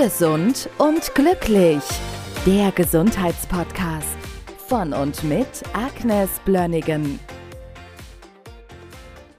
Gesund und glücklich. Der Gesundheitspodcast von und mit Agnes Blönnigan.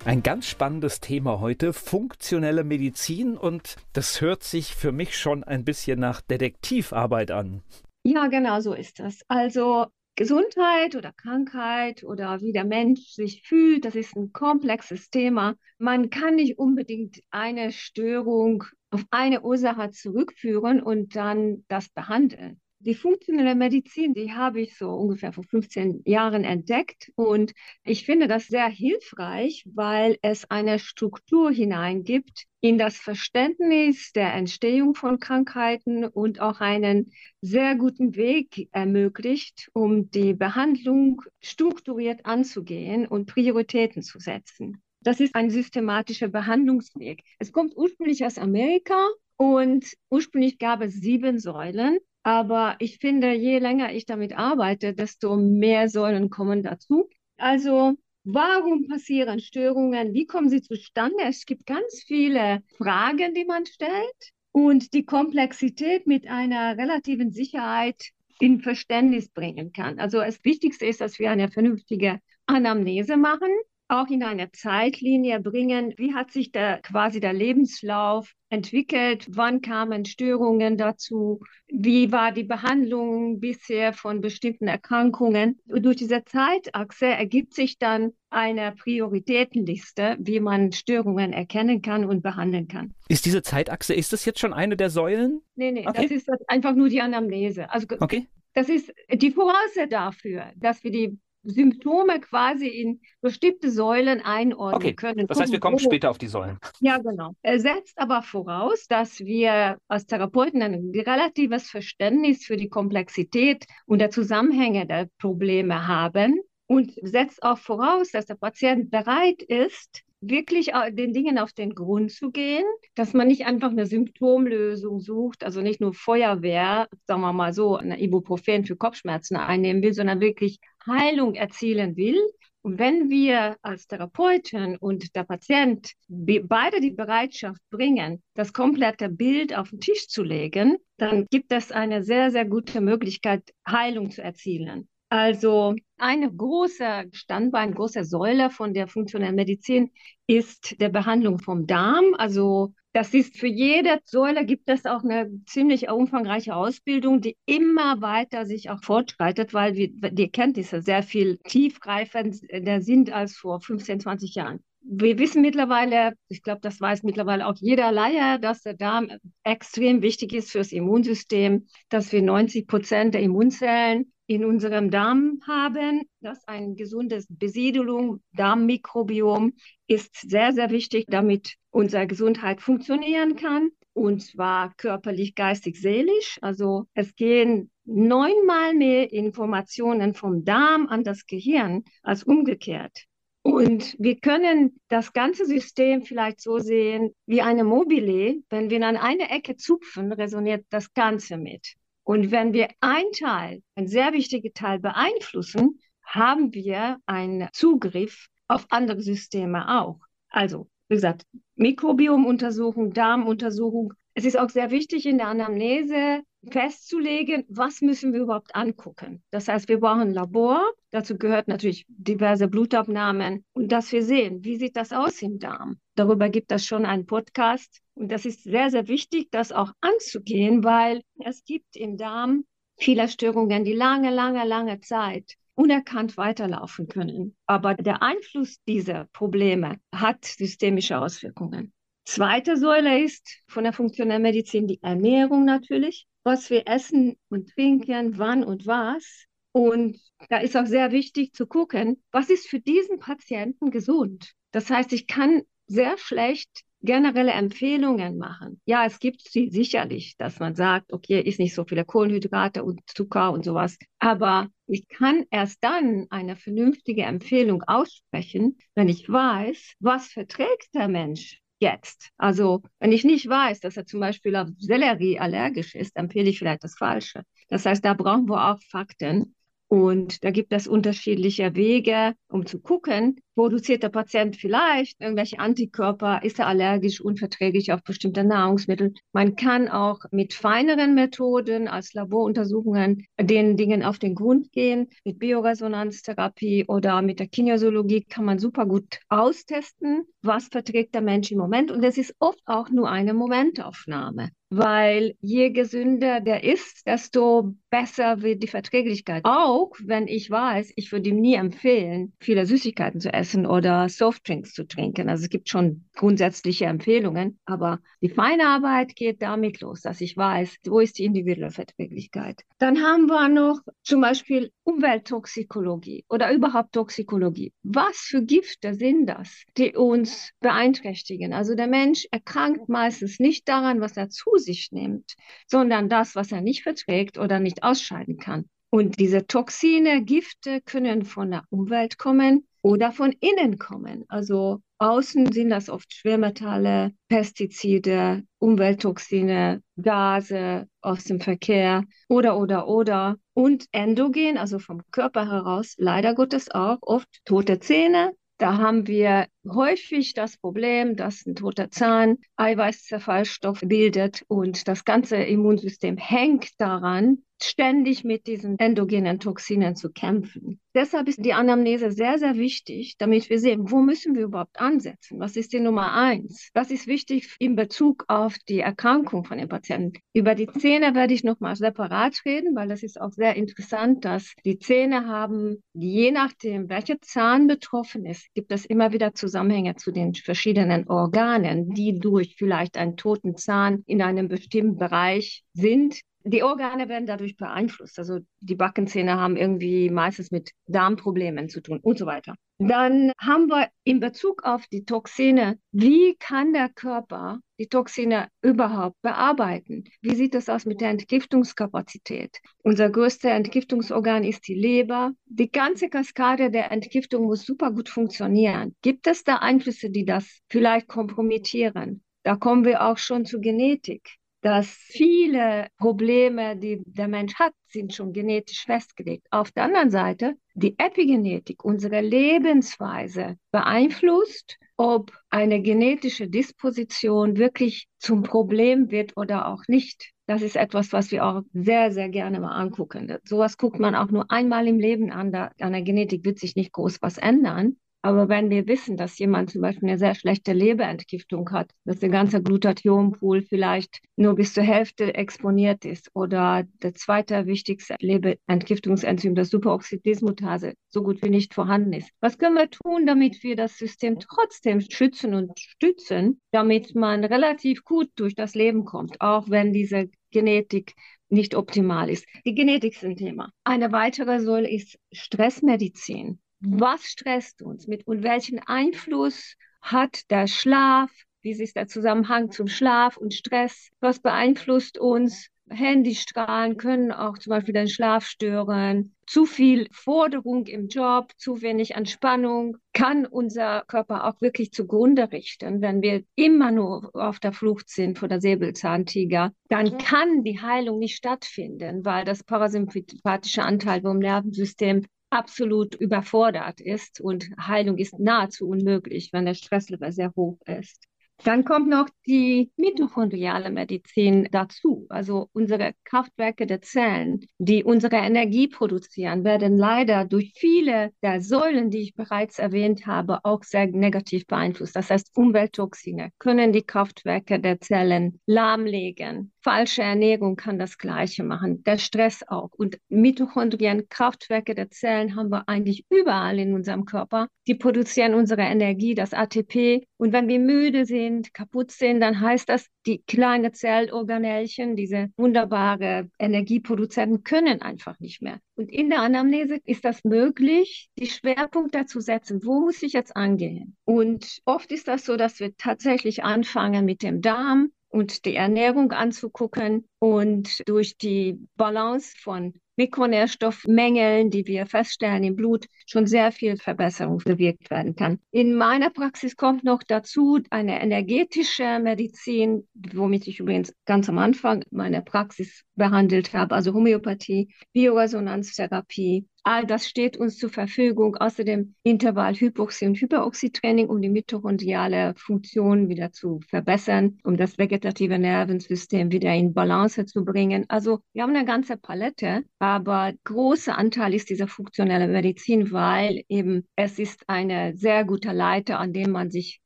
Ein ganz spannendes Thema heute, funktionelle Medizin und das hört sich für mich schon ein bisschen nach Detektivarbeit an. Ja, genau so ist das. Also Gesundheit oder Krankheit oder wie der Mensch sich fühlt, das ist ein komplexes Thema. Man kann nicht unbedingt eine Störung auf eine Ursache zurückführen und dann das behandeln. Die funktionelle Medizin, die habe ich so ungefähr vor 15 Jahren entdeckt und ich finde das sehr hilfreich, weil es eine Struktur hineingibt in das Verständnis der Entstehung von Krankheiten und auch einen sehr guten Weg ermöglicht, um die Behandlung strukturiert anzugehen und Prioritäten zu setzen. Das ist ein systematischer Behandlungsweg. Es kommt ursprünglich aus Amerika und ursprünglich gab es sieben Säulen. Aber ich finde, je länger ich damit arbeite, desto mehr Säulen kommen dazu. Also, warum passieren Störungen? Wie kommen sie zustande? Es gibt ganz viele Fragen, die man stellt und die Komplexität mit einer relativen Sicherheit in Verständnis bringen kann. Also das Wichtigste ist, dass wir eine vernünftige Anamnese machen auch in eine Zeitlinie bringen. Wie hat sich der, quasi der Lebenslauf entwickelt? Wann kamen Störungen dazu? Wie war die Behandlung bisher von bestimmten Erkrankungen? Und durch diese Zeitachse ergibt sich dann eine Prioritätenliste, wie man Störungen erkennen kann und behandeln kann. Ist diese Zeitachse, ist das jetzt schon eine der Säulen? Nee, nee, okay. das ist einfach nur die Anamnese. Also okay. das ist die Voraussetzung dafür, dass wir die Symptome quasi in bestimmte Säulen einordnen okay. können. Das heißt, wir kommen später auf die Säulen. Ja, genau. Er setzt aber voraus, dass wir als Therapeuten ein relatives Verständnis für die Komplexität und der Zusammenhänge der Probleme haben und setzt auch voraus, dass der Patient bereit ist, wirklich den Dingen auf den Grund zu gehen, dass man nicht einfach eine Symptomlösung sucht, also nicht nur Feuerwehr, sagen wir mal so, eine Ibuprofen für Kopfschmerzen einnehmen will, sondern wirklich Heilung erzielen will. Und wenn wir als Therapeuten und der Patient beide die Bereitschaft bringen, das komplette Bild auf den Tisch zu legen, dann gibt es eine sehr, sehr gute Möglichkeit, Heilung zu erzielen. Also eine große Standbein, große Säule von der funktionellen Medizin ist der Behandlung vom Darm. Also das ist für jede Säule gibt es auch eine ziemlich umfangreiche Ausbildung, die immer weiter sich auch fortschreitet, weil wir, die Erkenntnisse sehr viel tiefgreifender sind als vor 15, 20 Jahren. Wir wissen mittlerweile, ich glaube, das weiß mittlerweile auch jeder Laie, dass der Darm extrem wichtig ist fürs Immunsystem, dass wir 90 Prozent der Immunzellen in unserem Darm haben. Das ein gesundes Besiedelung, Darmmikrobiom ist sehr, sehr wichtig, damit unsere Gesundheit funktionieren kann. Und zwar körperlich, geistig, seelisch. Also es gehen neunmal mehr Informationen vom Darm an das Gehirn als umgekehrt. Und wir können das ganze System vielleicht so sehen wie eine Mobile. Wenn wir an eine Ecke zupfen, resoniert das Ganze mit. Und wenn wir ein Teil, ein sehr wichtiger Teil beeinflussen, haben wir einen Zugriff auf andere Systeme auch. Also, wie gesagt, Mikrobiomuntersuchung, Darmuntersuchung. Es ist auch sehr wichtig in der Anamnese festzulegen, was müssen wir überhaupt angucken. Das heißt, wir brauchen ein Labor. Dazu gehört natürlich diverse Blutabnahmen und dass wir sehen, wie sieht das aus im Darm. Darüber gibt es schon einen Podcast. Und das ist sehr, sehr wichtig, das auch anzugehen, weil es gibt im Darm viele Störungen, die lange, lange, lange Zeit unerkannt weiterlaufen können. Aber der Einfluss dieser Probleme hat systemische Auswirkungen. Zweite Säule ist von der funktionellen Medizin die Ernährung natürlich was wir essen und trinken, wann und was. Und da ist auch sehr wichtig zu gucken, was ist für diesen Patienten gesund. Das heißt, ich kann sehr schlecht generelle Empfehlungen machen. Ja, es gibt sie sicherlich, dass man sagt, okay, ist nicht so viele Kohlenhydrate und Zucker und sowas. Aber ich kann erst dann eine vernünftige Empfehlung aussprechen, wenn ich weiß, was verträgt der Mensch jetzt. Also wenn ich nicht weiß, dass er zum Beispiel auf Sellerie allergisch ist, empfehle ich vielleicht das Falsche. Das heißt, da brauchen wir auch Fakten. Und da gibt es unterschiedliche Wege, um zu gucken, produziert der Patient vielleicht irgendwelche Antikörper, ist er allergisch, unverträglich auf bestimmte Nahrungsmittel. Man kann auch mit feineren Methoden als Laboruntersuchungen den Dingen auf den Grund gehen. Mit Bioresonanztherapie oder mit der Kinesiologie kann man super gut austesten, was verträgt der Mensch im Moment. Und es ist oft auch nur eine Momentaufnahme weil je gesünder der ist, desto besser wird die Verträglichkeit. Auch wenn ich weiß, ich würde ihm nie empfehlen, viele Süßigkeiten zu essen oder Softdrinks zu trinken. Also es gibt schon grundsätzliche Empfehlungen, aber die feine Arbeit geht damit los, dass ich weiß, wo ist die individuelle Verträglichkeit. Dann haben wir noch zum Beispiel Umwelttoxikologie oder überhaupt Toxikologie. Was für Gifte sind das, die uns beeinträchtigen? Also der Mensch erkrankt meistens nicht daran, was er zu sich nimmt, sondern das, was er nicht verträgt oder nicht ausscheiden kann. Und diese Toxine, Gifte können von der Umwelt kommen oder von innen kommen. Also außen sind das oft Schwermetalle, Pestizide, Umwelttoxine, Gase aus dem Verkehr oder, oder, oder. Und endogen, also vom Körper heraus, leider Gottes auch oft tote Zähne, da haben wir häufig das Problem, dass ein toter Zahn Eiweißzerfallstoff bildet und das ganze Immunsystem hängt daran, ständig mit diesen endogenen Toxinen zu kämpfen. Deshalb ist die Anamnese sehr, sehr wichtig, damit wir sehen, wo müssen wir überhaupt ansetzen? Was ist die Nummer eins? Was ist wichtig in Bezug auf die Erkrankung von den Patienten? Über die Zähne werde ich nochmal separat reden, weil das ist auch sehr interessant, dass die Zähne haben, je nachdem, welcher Zahn betroffen ist, gibt es immer wieder zusammen Zusammenhänge zu den verschiedenen Organen, die durch vielleicht einen toten Zahn in einem bestimmten Bereich sind. Die Organe werden dadurch beeinflusst. Also die Backenzähne haben irgendwie meistens mit Darmproblemen zu tun und so weiter. Dann haben wir in Bezug auf die Toxine, wie kann der Körper die Toxine überhaupt bearbeiten? Wie sieht es aus mit der Entgiftungskapazität? Unser größter Entgiftungsorgan ist die Leber. Die ganze Kaskade der Entgiftung muss super gut funktionieren. Gibt es da Einflüsse, die das vielleicht kompromittieren? Da kommen wir auch schon zur Genetik dass viele Probleme, die der Mensch hat, sind schon genetisch festgelegt. Auf der anderen Seite, die Epigenetik, unsere Lebensweise beeinflusst, ob eine genetische Disposition wirklich zum Problem wird oder auch nicht. Das ist etwas, was wir auch sehr, sehr gerne mal angucken. Sowas guckt man auch nur einmal im Leben an. Da, an der Genetik wird sich nicht groß was ändern. Aber wenn wir wissen, dass jemand zum Beispiel eine sehr schlechte Leberentgiftung hat, dass der ganze Glutathionpool vielleicht nur bis zur Hälfte exponiert ist oder der zweite wichtigste Leberentgiftungsenzym, das Superoxidismutase, so gut wie nicht vorhanden ist. Was können wir tun, damit wir das System trotzdem schützen und stützen, damit man relativ gut durch das Leben kommt, auch wenn diese Genetik nicht optimal ist. Die Genetik ist ein Thema. Eine weitere Säule ist Stressmedizin. Was stresst uns? Mit und welchen Einfluss hat der Schlaf? Wie ist der Zusammenhang zum Schlaf und Stress? Was beeinflusst uns? Handystrahlen können auch zum Beispiel den Schlaf stören. Zu viel Forderung im Job, zu wenig Entspannung kann unser Körper auch wirklich zugrunde richten. Wenn wir immer nur auf der Flucht sind vor der Säbelzahntiger, dann kann die Heilung nicht stattfinden, weil das parasympathische Anteil vom Nervensystem absolut überfordert ist und Heilung ist nahezu unmöglich, wenn der Stresslevel sehr hoch ist. Dann kommt noch die mitochondriale Medizin dazu. Also unsere Kraftwerke der Zellen, die unsere Energie produzieren, werden leider durch viele der Säulen, die ich bereits erwähnt habe, auch sehr negativ beeinflusst. Das heißt, Umwelttoxine können die Kraftwerke der Zellen lahmlegen. Falsche Ernährung kann das Gleiche machen, der Stress auch. Und Mitochondrien, Kraftwerke der Zellen haben wir eigentlich überall in unserem Körper. Die produzieren unsere Energie, das ATP. Und wenn wir müde sind, kaputt sind, dann heißt das, die kleinen Zellorganellchen, diese wunderbare Energieproduzenten, können einfach nicht mehr. Und in der Anamnese ist das möglich, die Schwerpunkte zu setzen. Wo muss ich jetzt angehen? Und oft ist das so, dass wir tatsächlich anfangen mit dem Darm, und die Ernährung anzugucken und durch die Balance von Mikronährstoffmängeln, die wir feststellen im Blut, schon sehr viel Verbesserung bewirkt werden kann. In meiner Praxis kommt noch dazu eine energetische Medizin, womit ich übrigens ganz am Anfang meiner Praxis behandelt habe, also Homöopathie, Bioresonanztherapie, All das steht uns zur Verfügung. Außerdem Intervall-Hypoxie- und Hyperoxie-Training, um die mitochondriale Funktion wieder zu verbessern, um das vegetative Nervensystem wieder in Balance zu bringen. Also wir haben eine ganze Palette, aber großer Anteil ist dieser funktionelle Medizin, weil eben es ist eine sehr gute Leiter, an dem man sich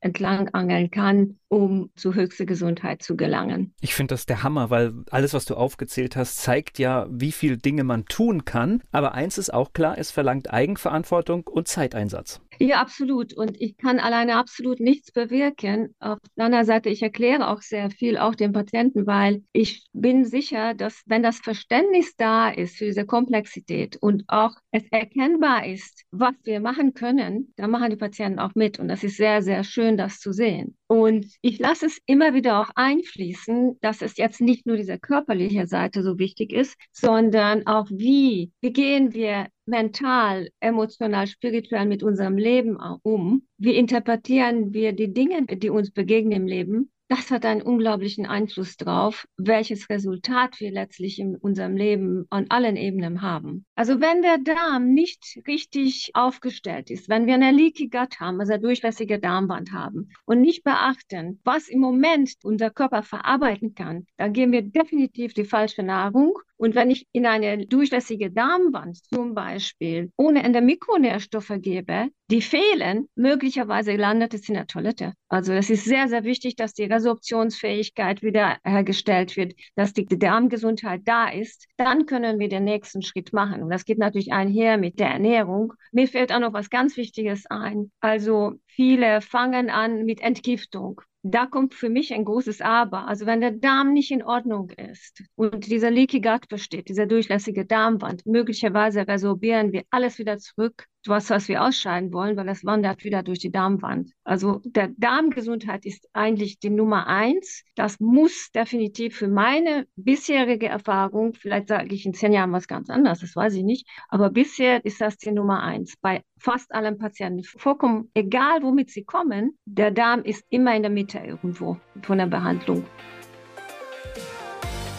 entlang angeln kann, um zu höchster Gesundheit zu gelangen. Ich finde das der Hammer, weil alles, was du aufgezählt hast, zeigt ja, wie viel Dinge man tun kann. Aber eins ist auch klar, es verlangt Eigenverantwortung und Zeiteinsatz. Ja, absolut. Und ich kann alleine absolut nichts bewirken. Auf der anderen Seite, ich erkläre auch sehr viel, auch den Patienten, weil ich bin sicher, dass wenn das Verständnis da ist für diese Komplexität und auch es erkennbar ist, was wir machen können, dann machen die Patienten auch mit. Und das ist sehr, sehr schön, das zu sehen. Und ich lasse es immer wieder auch einfließen, dass es jetzt nicht nur diese körperliche Seite so wichtig ist, sondern auch wie, wie gehen wir mental, emotional, spirituell mit unserem Leben um? Wie interpretieren wir die Dinge, die uns begegnen im Leben? das hat einen unglaublichen Einfluss drauf, welches Resultat wir letztlich in unserem Leben an allen Ebenen haben. Also wenn der Darm nicht richtig aufgestellt ist, wenn wir eine Leaky Gut haben, also eine durchlässige Darmwand haben und nicht beachten, was im Moment unser Körper verarbeiten kann, dann geben wir definitiv die falsche Nahrung und wenn ich in eine durchlässige Darmwand zum Beispiel ohne Ende Mikronährstoffe gebe, die fehlen, möglicherweise landet es in der Toilette. Also es ist sehr, sehr wichtig, dass die Resorptionsfähigkeit wiederhergestellt wird, dass die Darmgesundheit da ist. Dann können wir den nächsten Schritt machen. Und das geht natürlich einher mit der Ernährung. Mir fällt auch noch was ganz Wichtiges ein. Also viele fangen an mit Entgiftung da kommt für mich ein großes Aber. Also wenn der Darm nicht in Ordnung ist und dieser Leaky Gut besteht, dieser durchlässige Darmwand, möglicherweise resorbieren wir alles wieder zurück was, was wir ausscheiden wollen, weil das wandert wieder durch die Darmwand. Also der Darmgesundheit ist eigentlich die Nummer eins. Das muss definitiv für meine bisherige Erfahrung, vielleicht sage ich in zehn Jahren was ganz anderes, das weiß ich nicht, aber bisher ist das die Nummer eins. Bei fast allen Patienten, vollkommen egal womit sie kommen, der Darm ist immer in der Mitte irgendwo von der Behandlung.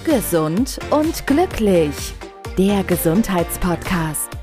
Gesund und glücklich. Der Gesundheitspodcast